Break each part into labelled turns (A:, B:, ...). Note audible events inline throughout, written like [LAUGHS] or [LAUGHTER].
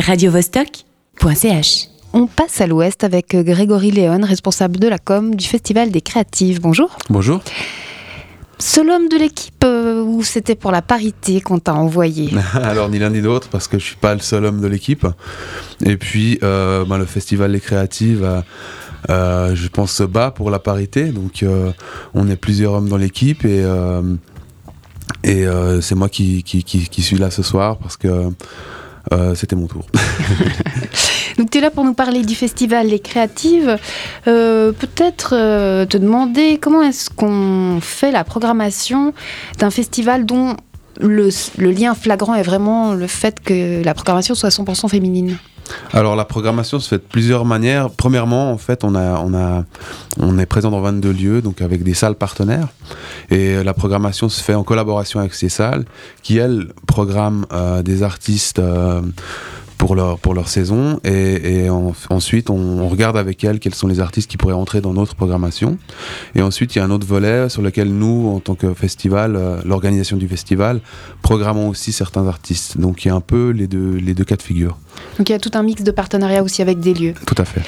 A: radiovostok.ch.
B: On passe à l'ouest avec Grégory Léon, responsable de la com du Festival des Créatives. Bonjour.
C: Bonjour.
B: Seul homme de l'équipe euh, ou c'était pour la parité qu'on t'a envoyé [LAUGHS]
C: Alors ni l'un ni l'autre parce que je suis pas le seul homme de l'équipe. Et puis euh, ben, le Festival des Créatives, euh, je pense, se bat pour la parité. Donc euh, on est plusieurs hommes dans l'équipe et, euh, et euh, c'est moi qui, qui, qui- qui suis là ce soir parce que euh, c'était mon tour. [LAUGHS]
B: Donc tu es là pour nous parler du Festival des Créatives. Euh, Peut-être euh, te demander comment est-ce qu'on fait la programmation d'un festival dont le, le lien flagrant est vraiment le fait que la programmation soit 100% féminine?
C: Alors la programmation se fait de plusieurs manières. Premièrement, en fait, on a, on a, on est présent dans 22 lieux, donc avec des salles partenaires, et la programmation se fait en collaboration avec ces salles, qui elles programment euh, des artistes. euh, pour leur, pour leur saison et, et en- ensuite on, on regarde avec elles quels sont les artistes qui pourraient entrer dans notre programmation. Et ensuite il y a un autre volet sur lequel nous en tant que festival euh, l'organisation du festival programmons aussi certains artistes. Donc il y a un peu les deux, les deux cas de figure.
B: Donc il y a tout un mix de partenariats aussi avec des lieux.
C: tout à fait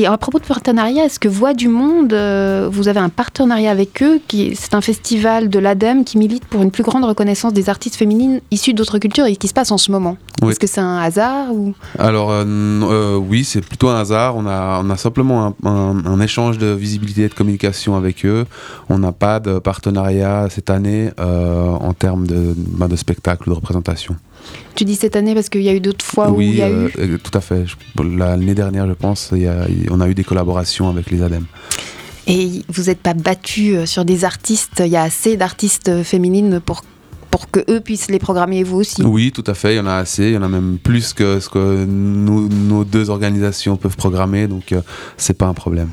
B: Et à propos de partenariat, est-ce que Voix du Monde, euh, vous avez un partenariat avec eux C'est un festival de l'ADEME qui milite pour une plus grande reconnaissance des artistes féminines issues d'autres cultures et qui se passe en ce moment.
C: Oui.
B: Est-ce que c'est un hasard ou...
C: Alors euh, euh, oui, c'est plutôt un hasard. On a, on a simplement un, un- un échange de visibilité et de communication avec eux. On n'a pas de partenariat cette année en termes de, bah, de spectacle ou de représentation.
B: Tu dis cette année parce qu'il y a eu d'autres fois où il y a
C: euh,
B: eu...
C: euh, tout à fait. L'année dernière, je pense, y a- on a eu des collaborations avec les ADEME.
B: Et vous n'êtes pas battu euh, sur des artistes, il y a assez d'artistes féminines pour, pour que eux puissent les programmer vous aussi?
C: Oui, tout à fait. Il y en a assez. Il y en a même plus que ce que nous- nos deux organisations peuvent programmer. Donc, euh, c'est pas un problème.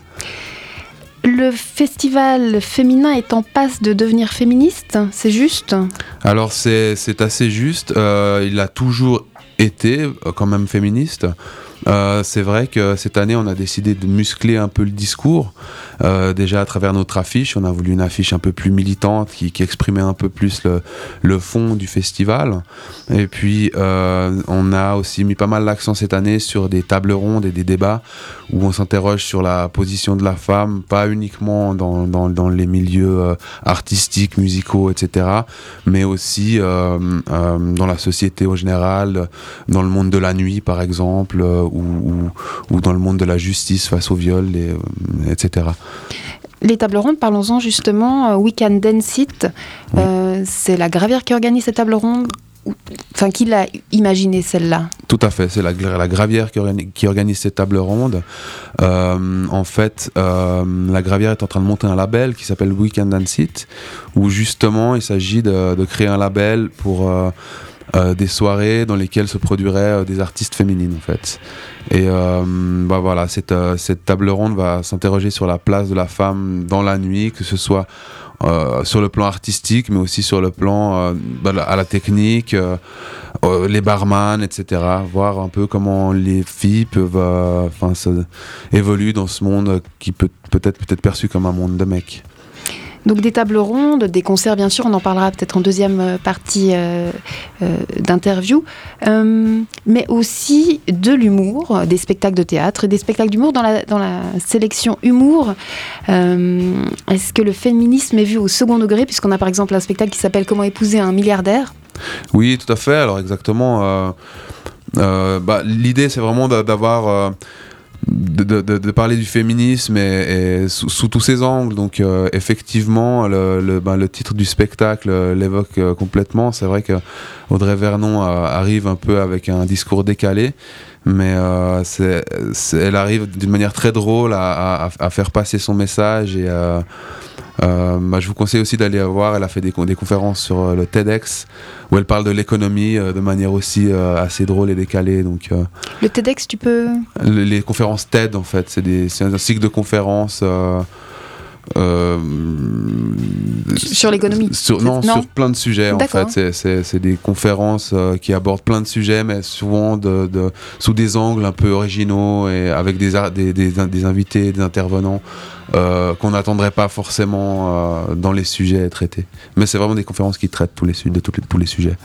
B: Le festival féminin est en passe de devenir féministe, c'est juste?
C: Alors c'est assez juste. Euh, il a toujours été euh, quand même féministe. Euh, c'est vrai que cette année, on a décidé de muscler un peu le discours. Euh, déjà à travers notre affiche, on a voulu une affiche un peu plus militante qui, exprimait un peu plus le, fond du festival. Et puis, on a aussi mis pas mal l'accent cette année sur des tables rondes et des débats où on s'interroge sur la position de la femme, pas uniquement dans, dans, les milieux artistiques, musicaux, etc., mais aussi dans la société au général, dans le monde de la nuit, par exemple, euh, ou, ou, ou dans le monde de la justice face au viol, et, euh, etc.
B: Les tables rondes, parlons-en justement. euh, We Can Dance It,
C: Oui.
B: euh, c'est la Gravière qui organise ces tables rondes. Enfin, qui l'a imaginé celle-là?
C: Tout à fait, c'est la, gra- la Gravière qui, organi- qui organise cette table ronde. Euh, en fait, euh, la Gravière est en train de monter un label qui s'appelle Weekend Dance It, où justement il s'agit de, de créer un label pour euh, des soirées dans lesquelles se produiraient euh, des artistes féminines en fait. Et euh, bah voilà, cette, euh, table ronde va s'interroger sur la place de la femme dans la nuit, que ce soit euh, sur le plan artistique, mais aussi sur le plan euh, bah, à la technique, euh, euh, les barman, etc. Voir un peu comment les filles peuvent, euh, évoluer dans ce monde qui peut peut-être peut être perçu comme un monde de mecs.
B: Donc des tables rondes, des concerts bien sûr, on en parlera peut-être en deuxième euh, partie euh, euh, d'interview, mais aussi de l'humour, des spectacles de théâtre, des spectacles d'humour dans la, dans la sélection humour. Est-ce que le féminisme est vu au second degré, puisqu'on a par exemple un spectacle qui s'appelle Comment épouser un milliardaire?
C: Oui, tout à fait. Alors exactement. bah, L'idée, c'est vraiment d'a- d'avoir de, de- de- parler du féminisme et, et sous, tous ses angles. Donc euh, effectivement, le, le, ben, le titre du spectacle euh, l'évoque euh, complètement. C'est vrai que Audrey Vernon euh, arrive un peu avec un discours décalé. Mais c'est- elle arrive d'une manière très drôle à, à- à faire passer son message et bah, je vous conseille aussi d'aller voir. Elle a fait des, con- des conférences sur euh, le TEDx où elle parle de l'économie euh, de manière aussi euh, assez drôle et décalée. Donc, euh,
B: Le TEDx, tu peux...
C: les, les conférences TED, en fait, c'est un cycle de conférences. euh, euh,
B: Sur l'économie
C: sur, non,
B: non
C: sur plein de sujets en fait. C'est- des conférences euh, qui abordent plein de sujets, mais souvent de, de- sous des angles un peu originaux et avec des, ar- des, des, des invités, des intervenants qu'on n'attendrait pas forcément dans les sujets traités. Mais c'est vraiment des conférences qui traitent tous les, de tous les sujets.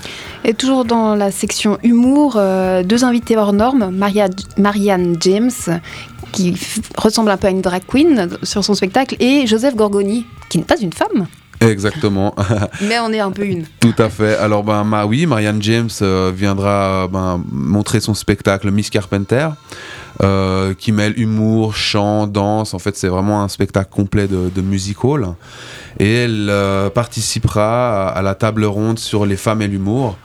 B: Et toujours dans la section humour, deux invités hors normes, Maria, Marianne James, qui ressemble un peu à une drag queen sur son spectacle, et Joseph Gorgoni, qui n'est pas une femme.
C: Exactement. [LAUGHS]
B: Mais on est un peu une.
C: Tout à fait. Alors, ben, oui, Marianne James euh, viendra ben, montrer son spectacle Miss Carpenter. Euh, qui mêle humour, chant, danse. En fait, c'est vraiment un spectacle complet de, de music hall. Et elle euh, participera à, la table ronde sur les femmes et l'humour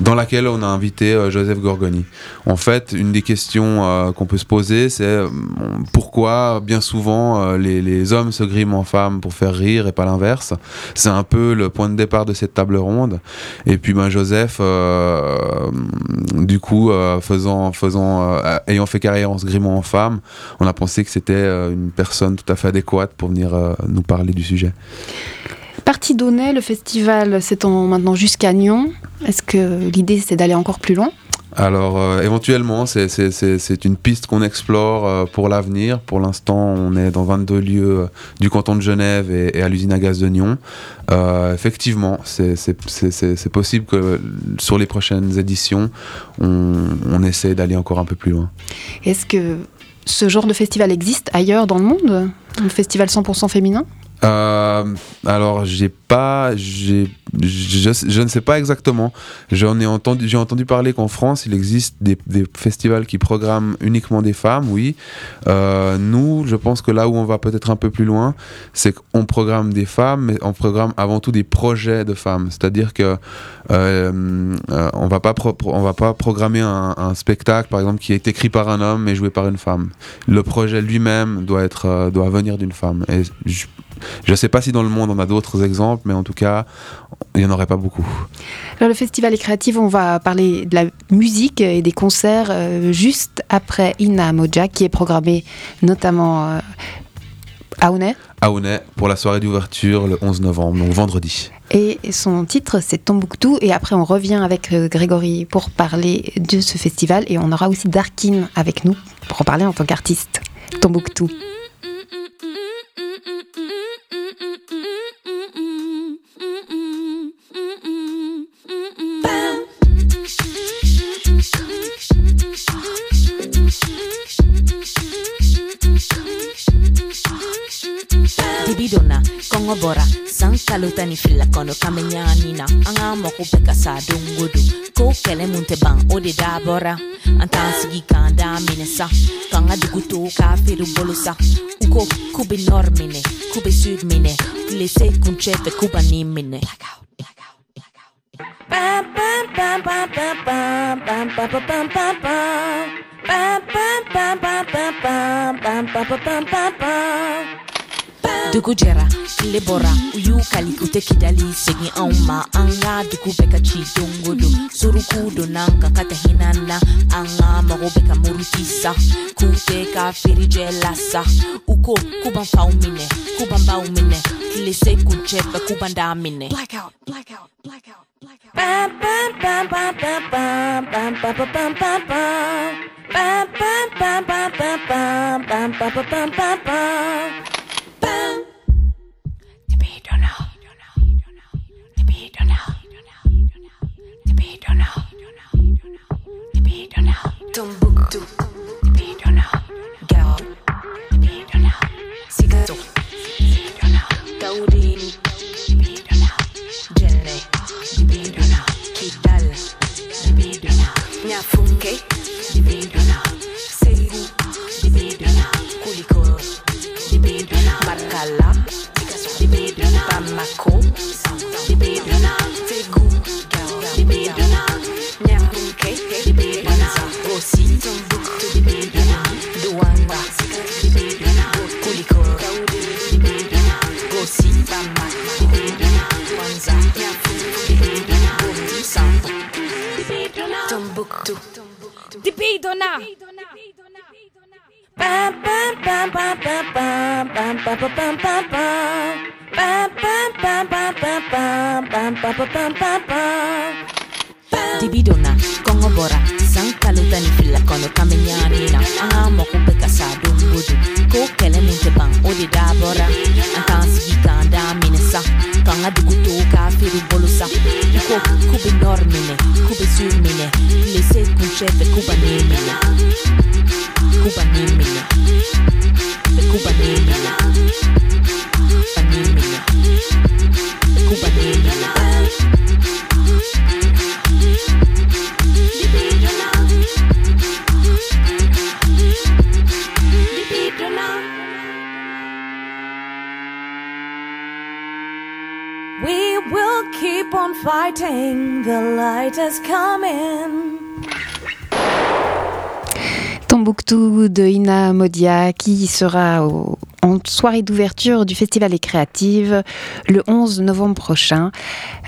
C: dans laquelle on a invité euh, Joseph Gorgoni. En fait, une des questions euh, qu'on peut se poser, c'est euh, pourquoi bien souvent les, hommes se griment en femmes pour faire rire et pas l'inverse? C'est un peu le point de départ de cette table ronde. Et puis ben, Joseph, du coup, faisant, faisant, ayant fait carrière en se grimant en femme, on a pensé que c'était une personne tout à fait adéquate pour venir nous parler du sujet.
B: Partie donnée, le festival s'étend maintenant jusqu'à Nyon. Est-ce que l'idée c'est d'aller encore plus loin?
C: Alors euh, éventuellement, c'est une piste qu'on explore euh, pour l'avenir. Pour l'instant, on est dans 22 lieux euh, du canton de Genève et, à l'usine à gaz de Nyon. effectivement, c'est possible que sur les prochaines éditions, on, on essaie d'aller encore un peu plus loin.
B: Est-ce que ce genre de festival existe ailleurs dans le monde? Un festival 100% féminin?
C: Euh, alors, j'ai pas, j'ai, je, ne sais pas exactement. J'en ai entendu, j'ai entendu parler qu'en France, il existe des, festivals qui programment uniquement des femmes. Oui, euh, nous, je pense que là où on va peut-être un peu plus loin, c'est qu'on programme des femmes, mais on programme avant tout des projets de femmes. C'est-à-dire que euh, on va pas, on va pas programmer un, spectacle, par exemple, qui est écrit par un homme et joué par une femme. Le projet lui-même doit être, doit venir d'une femme. Je ne sais pas si dans le monde on a d'autres exemples, mais en tout cas, il n'y en aurait pas beaucoup.
B: Alors le festival est créatif, on va parler de la musique et des concerts euh, juste après Ina Moja, qui est programmé notamment euh, à Aounet.
C: À pour la soirée d'ouverture le 11 novembre, donc vendredi.
B: Et son titre, c'est Tombouctou. Et après, on revient avec euh, Grégory pour parler de ce festival. Et on aura aussi Darkin avec nous pour en parler en tant qu'artiste. Tombouctou.
A: An k'an mago bɛɛ ka sa dongo ko kɛlɛ mun ban o de da bɔra an t'an sigi k'an da minɛ sa k'an ka dugu to k'a feere bolo sa u ko se kuncɛ fɛ k'u ba ni minɛ. Dugu jɛra tile bɔra u y'u kali u tɛ kidali segin anw ma an ka dugu bɛɛ ka ci dongo don suruku donnan kan ka hinan na an ka mago bɛ ka muruti sa k'u tɛ ka feerijɛ la sa u ko k'u ban faw minɛ k'u ban baw minɛ tile se kuncɛ fɛ k'u ban da minɛ blackout blackout blackout blackout Tombouctou, Virona, Gao, Virona, Sigazou, Virona, Taourine, Virona, Djenne, Virona, Kidal, Virona, Nyafunke, Virona, Seigou, Virona, Kuliko, Virona, Markala, Virona, Bamako, Di kongo borang. San kalutan fila kono na Aha moko Ko kele dabora sigi mine sa Kanga dugu to ka firi bolu sa Ko normine, surmine kunchefe kuba Kuba Kuba Kuba Kuba
D: on fighting, the light is coming.
B: Tombouctou de Ina Modia qui sera en soirée d'ouverture du Festival des Créatives le 11 novembre prochain.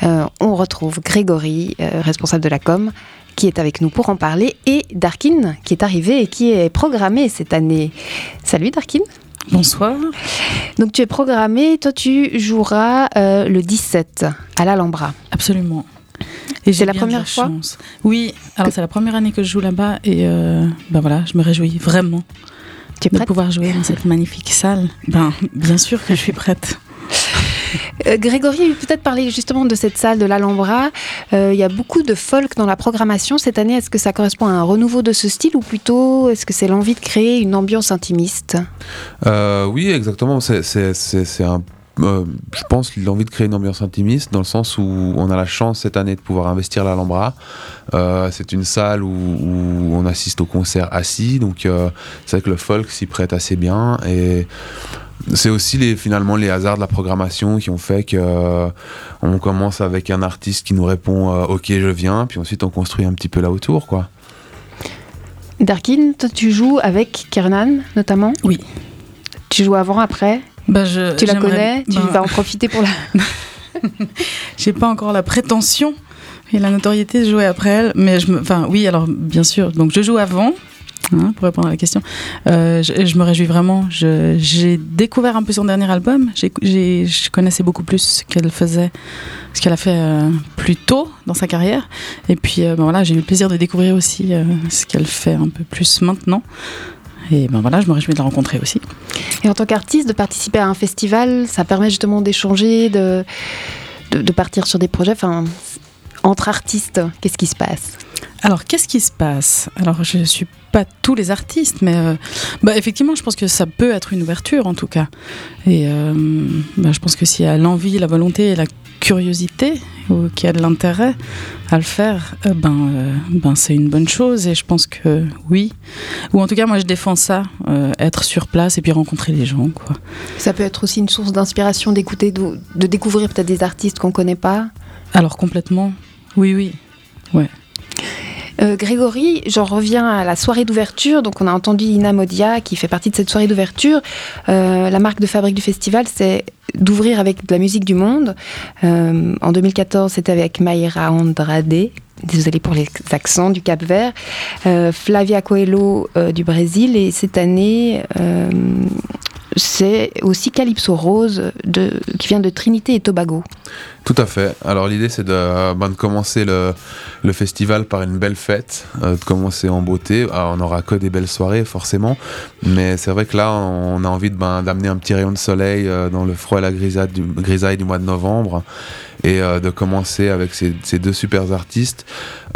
B: Euh, on retrouve Grégory, euh, responsable de la com, qui est avec nous pour en parler, et Darkin qui est arrivé et qui est programmé cette année. Salut Darkin
E: Bonsoir.
B: Donc tu es programmé, toi tu joueras euh, le 17 à l'Alhambra.
E: Absolument. Et
B: C'est la première fois
E: chance. Oui, alors c'est la première année que je joue là-bas et euh, ben voilà, je me réjouis vraiment
B: Tu es
E: de pouvoir jouer dans cette magnifique salle. Ben bien sûr que je suis prête.
B: Euh, Grégory, peut-être parler justement de cette salle de l'Alhambra. Euh, il y a beaucoup de folk dans la programmation cette année. Est-ce que ça correspond à un renouveau de ce style ou plutôt est-ce que c'est l'envie de créer une ambiance intimiste?
C: Euh, oui, exactement. C'est, un, euh, je pense l'envie de créer une ambiance intimiste dans le sens où on a la chance cette année de pouvoir investir l'Alhambra. C'est une salle où, on assiste au concert assis, donc c'est vrai que le folk s'y prête assez bien et c'est aussi les, finalement les hasards de la programmation qui ont fait que euh, on commence avec un artiste qui nous répond euh, ok je viens puis ensuite on construit un petit peu là autour quoi.
B: Darkin, toi tu joues avec Kernan notamment?
E: Oui.
B: Tu joues avant, après?
E: Ben je,
B: Tu la connais? Tu
E: ben,
B: vas en profiter pour la... [LAUGHS] [LAUGHS]
E: J'ai pas encore la prétention et la notoriété de jouer après elle, mais je me, enfin oui, alors bien sûr. Donc je joue avant. Hein, pour répondre à la question, Euh, je, je me réjouis vraiment. J'ai découvert un peu son dernier album. J'ai- je connaissais beaucoup plus ce qu'elle faisait, ce qu'elle a fait euh, plus tôt dans sa carrière. Et puis euh, ben voilà, j'ai eu le plaisir de découvrir aussi euh, ce qu'elle fait un peu plus maintenant. Et ben voilà, je me réjouis de la rencontrer aussi.
B: Et en tant qu'artiste, de participer à un festival, ça permet justement d'échanger, de, de, de partir sur des projets. Enfin, entre artistes, qu'est-ce qui se passe?
E: Alors, qu'est-ce qui se passe? Alors, je suis pas tous les artistes, mais euh, bah, effectivement, je pense que ça peut être une ouverture, en tout cas. Et euh, bah, je pense que s'il y a l'envie, la volonté et la curiosité, ou qu'il y a de l'intérêt à le faire, euh, ben, ben c'est une bonne chose. Et je pense que oui. Ou en tout cas, moi, je défends ça, être sur place et puis rencontrer les gens, quoi.
B: Ça peut être aussi une source d'inspiration d'écouter, de, de découvrir peut-être des artistes qu'on ne connaît pas.
E: Alors, complètement. Oui, oui.
B: Euh, Grégory, j'en reviens à la soirée d'ouverture. Donc, on a entendu Ina Modia qui fait partie de cette soirée d'ouverture. Euh, la marque de fabrique du festival, c'est d'ouvrir avec de la musique du monde. Euh, en 2014, c'était avec Mayra Andrade. Désolée pour les accents du Cap Vert. Flavia Coelho du Brésil. Et cette année, c'est aussi Calypso Rose qui vient de Trinité et Tobago.
C: Tout à fait. Alors l'idée c'est de, ben, de commencer le, le festival par une belle fête, euh, de commencer en beauté. Alors, on n'aura que des belles soirées forcément, mais c'est vrai que là on a envie de, ben, d'amener un petit rayon de soleil euh, dans le froid et la grisaille du, grisaille du mois de novembre et euh, de commencer avec ces, ces deux super artistes.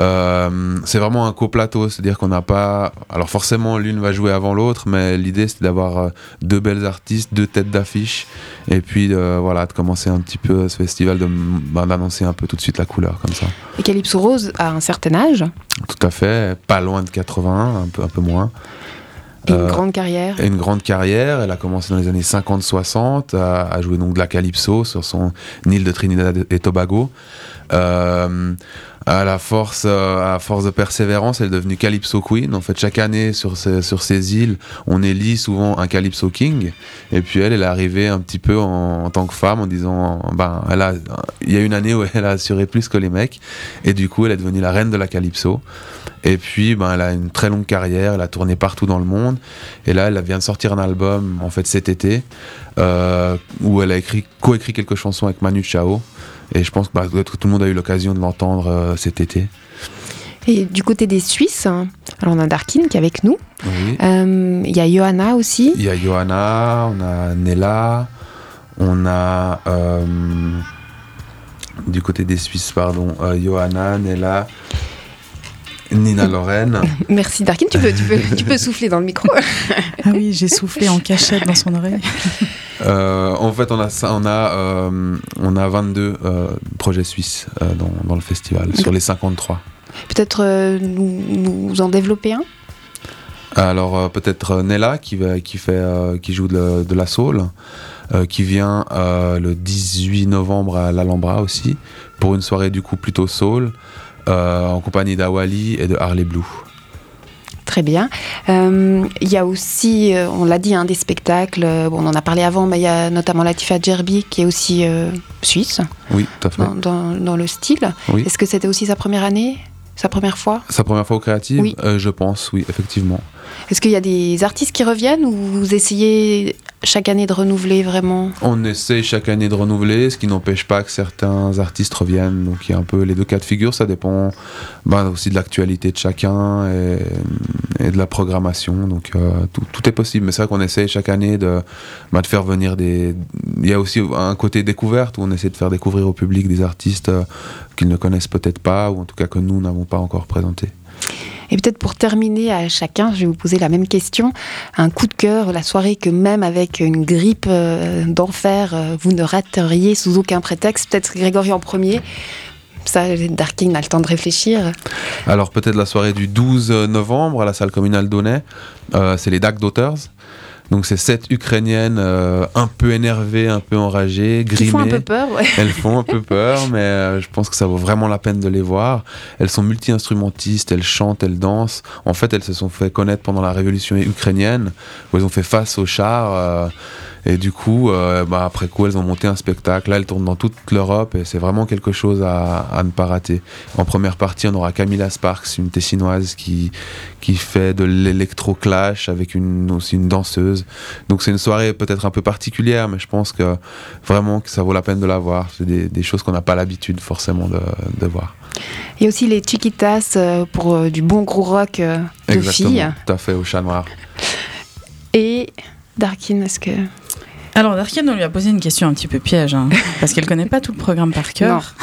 C: Euh, c'est vraiment un coplateau, c'est-à-dire qu'on n'a pas... Alors forcément l'une va jouer avant l'autre, mais l'idée c'est d'avoir euh, deux belles artistes, deux têtes d'affiche et puis euh, voilà de commencer un petit peu ce festival de ben, d'annoncer un peu tout de suite la couleur comme ça.
B: Et Calypso Rose a un certain âge
C: Tout à fait, pas loin de 80, un peu, un peu moins.
B: et une
C: Euh,
B: grande carrière.
C: Une grande carrière, elle a commencé dans les années 50-60 à, à jouer donc de la calypso sur son île de Trinidad et Tobago. Euh, à la force, euh, à force de persévérance, elle est devenue Calypso Queen. En fait, chaque année sur ces, sur ces îles, on élit souvent un Calypso King. Et puis elle, elle est arrivée un petit peu en, tant que femme en disant, ben, elle a, il y a une année où elle a assuré plus que les mecs. Et du coup, elle est devenue la reine de la Calypso. Et puis, ben, elle a une très longue carrière. Elle a tourné partout dans le monde. Et là, elle vient de sortir un album, en fait, cet été, euh, où elle a écrit, co-écrit quelques chansons avec Manu Chao. Et je pense que bah, que tout le monde a eu l'occasion de l'entendre euh, cet été.
B: Et du côté des Suisses, alors on a Darkin qui est avec nous.
C: Oui.
B: Euh, Il y a Johanna aussi.
C: Il y a Johanna, on a Nella, on a euh, du côté des Suisses, pardon, euh, Johanna, Nella, Nina Lorraine. [LAUGHS]
B: Merci Darkin, tu peux, tu peux, tu peux [LAUGHS] souffler dans le micro.
E: Ah oui, j'ai soufflé en cachette dans son oreille. [LAUGHS]
C: Euh, en fait, on a, ça- on a, euh, on a 22 euh, projets suisses dans, dans le festival, sur les 53.
B: Peut-être nous, nous en développer un?
C: Alors peut-être Nella qui, fait, qui joue de, de la soul, qui vient le 18 novembre à l'Alhambra aussi, pour une soirée du coup plutôt soul, en compagnie d'Awali et de Harley Blue.
B: Très bien. Euh, Il y a aussi, euh, on l'a dit, hein, des spectacles. euh, Bon, on en a parlé avant, mais il y a notamment Latifa Djerbi qui est aussi euh, suisse
C: Oui, tout à fait.
B: dans, dans- dans le style.
C: Oui.
B: Est-ce que c'était aussi sa première année? Sa première fois?
C: Sa première fois au créatif
B: Oui.
C: Euh, Je pense, oui, effectivement.
B: Est-ce qu'il y a des artistes qui reviennent ou vous essayez chaque année de renouveler vraiment
C: On essaie chaque année de renouveler, ce qui n'empêche pas que certains artistes reviennent. Donc il y a un peu les deux cas de figure, ça dépend bah, aussi de l'actualité de chacun et, de la programmation. Donc euh, tout, est possible. Mais c'est vrai qu'on essaie chaque année de, bah, de faire venir des. Il y a aussi un côté découverte où on essaie de faire découvrir au public des artistes euh, qu'ils ne connaissent peut-être pas ou en tout cas que nous n'avons pas encore présentés.
B: Et peut-être pour terminer à chacun, je vais vous poser la même question. Un coup de cœur, la soirée que même avec une grippe euh, d'enfer, euh, vous ne rateriez sous aucun prétexte. Peut-être Grégory en premier. Ça, Darkin a le temps de réfléchir.
C: Alors peut-être la soirée du 12 novembre à la salle communale d'Aunay, euh, c'est les Dark Daughters. Donc c'est sept Ukrainiennes euh, un peu énervées, un peu enragées,
B: Qui font un
C: grimées.
B: peu peur, ouais.
C: Elles font un peu peur, mais euh, je pense que ça vaut vraiment la peine de les voir. Elles sont multi-instrumentistes, elles chantent, elles dansent. En fait, elles se sont fait connaître pendant la révolution ukrainienne, où elles ont fait face aux chars. euh, et du coup, euh, bah, après coup, elles ont monté un spectacle. Là, elles tournent dans toute l'Europe et c'est vraiment quelque chose à, à ne pas rater. En première partie, on aura Camilla Sparks, une tessinoise qui, qui fait de l'électro-clash avec une, aussi une danseuse. Donc c'est une soirée peut-être un peu particulière, mais je pense que vraiment que ça vaut la peine de la voir. C'est des, des choses qu'on n'a pas l'habitude forcément de, de voir.
B: Il y a aussi les Chiquitas euh, pour euh, du bon gros rock de
C: Exactement,
B: filles.
C: tout à fait, au chat noir.
B: Et Darkin, est-ce que.
E: Alors, Darkin, on lui a posé une question un petit peu piège, hein, [LAUGHS] parce qu'elle connaît pas tout le programme par cœur.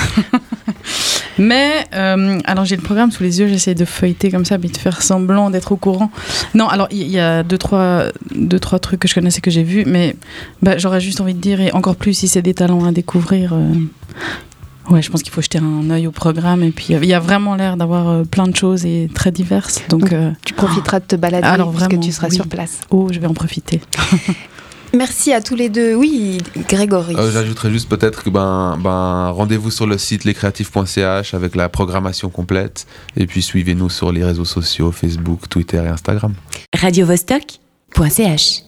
E: [LAUGHS] Mais, euh, alors j'ai le programme sous les yeux, j'essaie de feuilleter comme ça, puis de faire semblant d'être au courant. Non, alors il y, a deux trois, deux, trois trucs que je connaissais, que j'ai vus, mais bah, j'aurais juste envie de dire, et encore plus si c'est des talents à découvrir. euh, Ouais, je pense qu'il faut jeter un œil au programme, et puis il y a vraiment l'air d'avoir euh, plein de choses et très diverses. Donc,
B: Donc, Tu profiteras de te balader
E: Alors,
B: parce que tu seras
E: oui.
B: sur place.
E: oh, je vais en profiter. [LAUGHS]
B: Merci à tous les deux. Oui, Grégory.
C: Euh, J'ajouterais juste peut-être que ben, ben, rendez-vous sur le site lescreatifs.ch avec la programmation complète. Et puis suivez-nous sur les réseaux sociaux, Facebook, Twitter et Instagram.
A: radiovostok.ch